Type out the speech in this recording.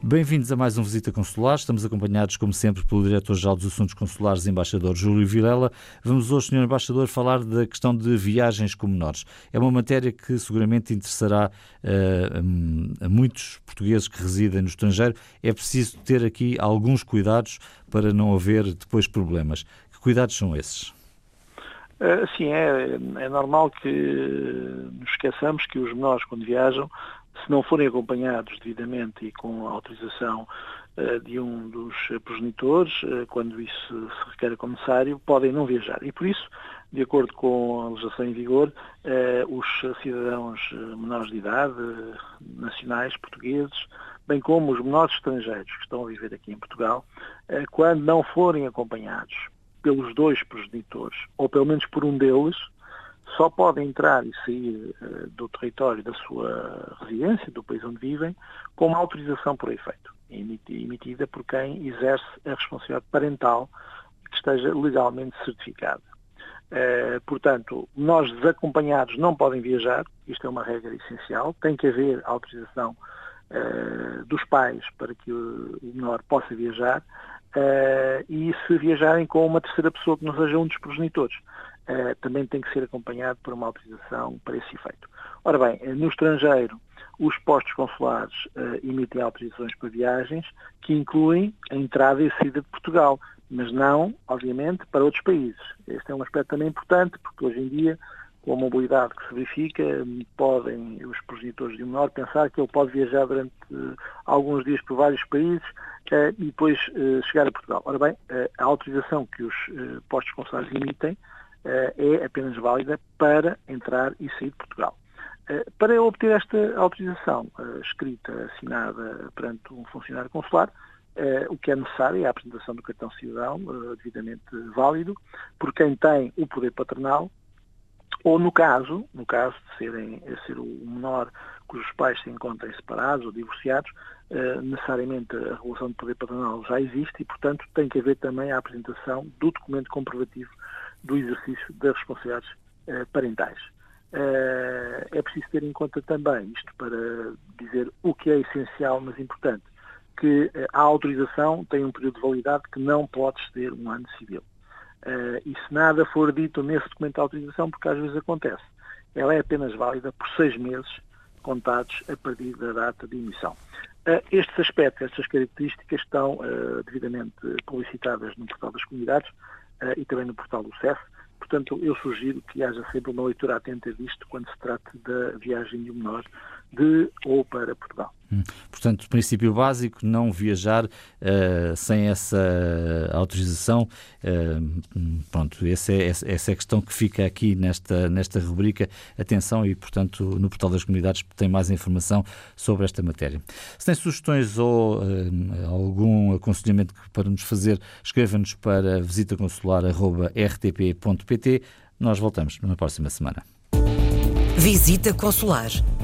Bem-vindos a mais um Visita Consular. Estamos acompanhados, como sempre, pelo Diretor-Geral dos Assuntos Consulares, Embaixador Júlio Vilela. Vamos hoje, Sr. Embaixador, falar da questão de viagens com menores. É uma matéria que seguramente interessará uh, a muitos portugueses que residem no estrangeiro. É preciso ter aqui alguns cuidados para não haver depois problemas. Que cuidados são esses? Uh, sim, é, é normal que nos esqueçamos que os menores, quando viajam, se não forem acompanhados devidamente e com a autorização uh, de um dos progenitores, uh, quando isso se requer como necessário, podem não viajar. E por isso, de acordo com a legislação em vigor, uh, os cidadãos menores de idade, nacionais, portugueses, bem como os menores estrangeiros que estão a viver aqui em Portugal, quando não forem acompanhados pelos dois progenitores, ou pelo menos por um deles, só podem entrar e sair uh, do território da sua residência, do país onde vivem, com uma autorização por efeito, emitida por quem exerce a responsabilidade parental que esteja legalmente certificada. Uh, portanto, nós desacompanhados não podem viajar, isto é uma regra essencial, tem que haver autorização uh, dos pais para que o menor possa viajar e se viajarem com uma terceira pessoa que não seja um dos progenitores uh, também tem que ser acompanhado por uma autorização para esse efeito. Ora bem, eh, no estrangeiro, os postos consulares uh, emitem autorizações para viagens que incluem a entrada e a saída de Portugal, mas não, obviamente, para outros países. Este é um aspecto também importante, porque hoje em dia, com a mobilidade que se verifica, podem os progenitores de um menor pensar que ele pode viajar durante uh, alguns dias por vários países uh, e depois chegar a Portugal. Ora bem, a autorização que os postos consulares emitem eh, é apenas válida para entrar e sair de Portugal. Eh, para obter esta autorização eh, escrita, assinada perante um funcionário consular, o que é necessário é a apresentação do cartão cidadão devidamente válido por quem tem o poder paternal ou no caso, no caso de serem, ser o menor cujos pais se encontrem separados ou divorciados, necessariamente a relação de poder paternal já existe e, portanto, tem que haver também a apresentação do documento comprovativo do exercício das responsabilidades uh, parentais. Uh, é preciso ter em conta também, isto para dizer o que é essencial, mas importante, que uh, a autorização tem um período de validade que não pode exceder um ano civil. e se nada for dito nesse documento de autorização, porque às vezes acontece, ela é apenas válida por seis meses contados a partir da data de emissão. estes aspectos, estas características estão devidamente publicitadas no portal das comunidades e também no portal do CEF. Portanto, eu sugiro que haja sempre uma leitura atenta disto quando se trate da viagem de um menor de ou para Portugal. Hum. Portanto, princípio básico, não viajar uh, sem essa autorização. Uh, pronto, essa é, essa é a questão que fica aqui nesta, nesta rubrica. Atenção e, portanto, no portal das comunidades tem mais informação sobre esta matéria. Se tem sugestões ou uh, algum aconselhamento para nos fazer, escreva-nos para visitaconsular.rtp.pt. Nós voltamos na próxima semana. Visita Consular,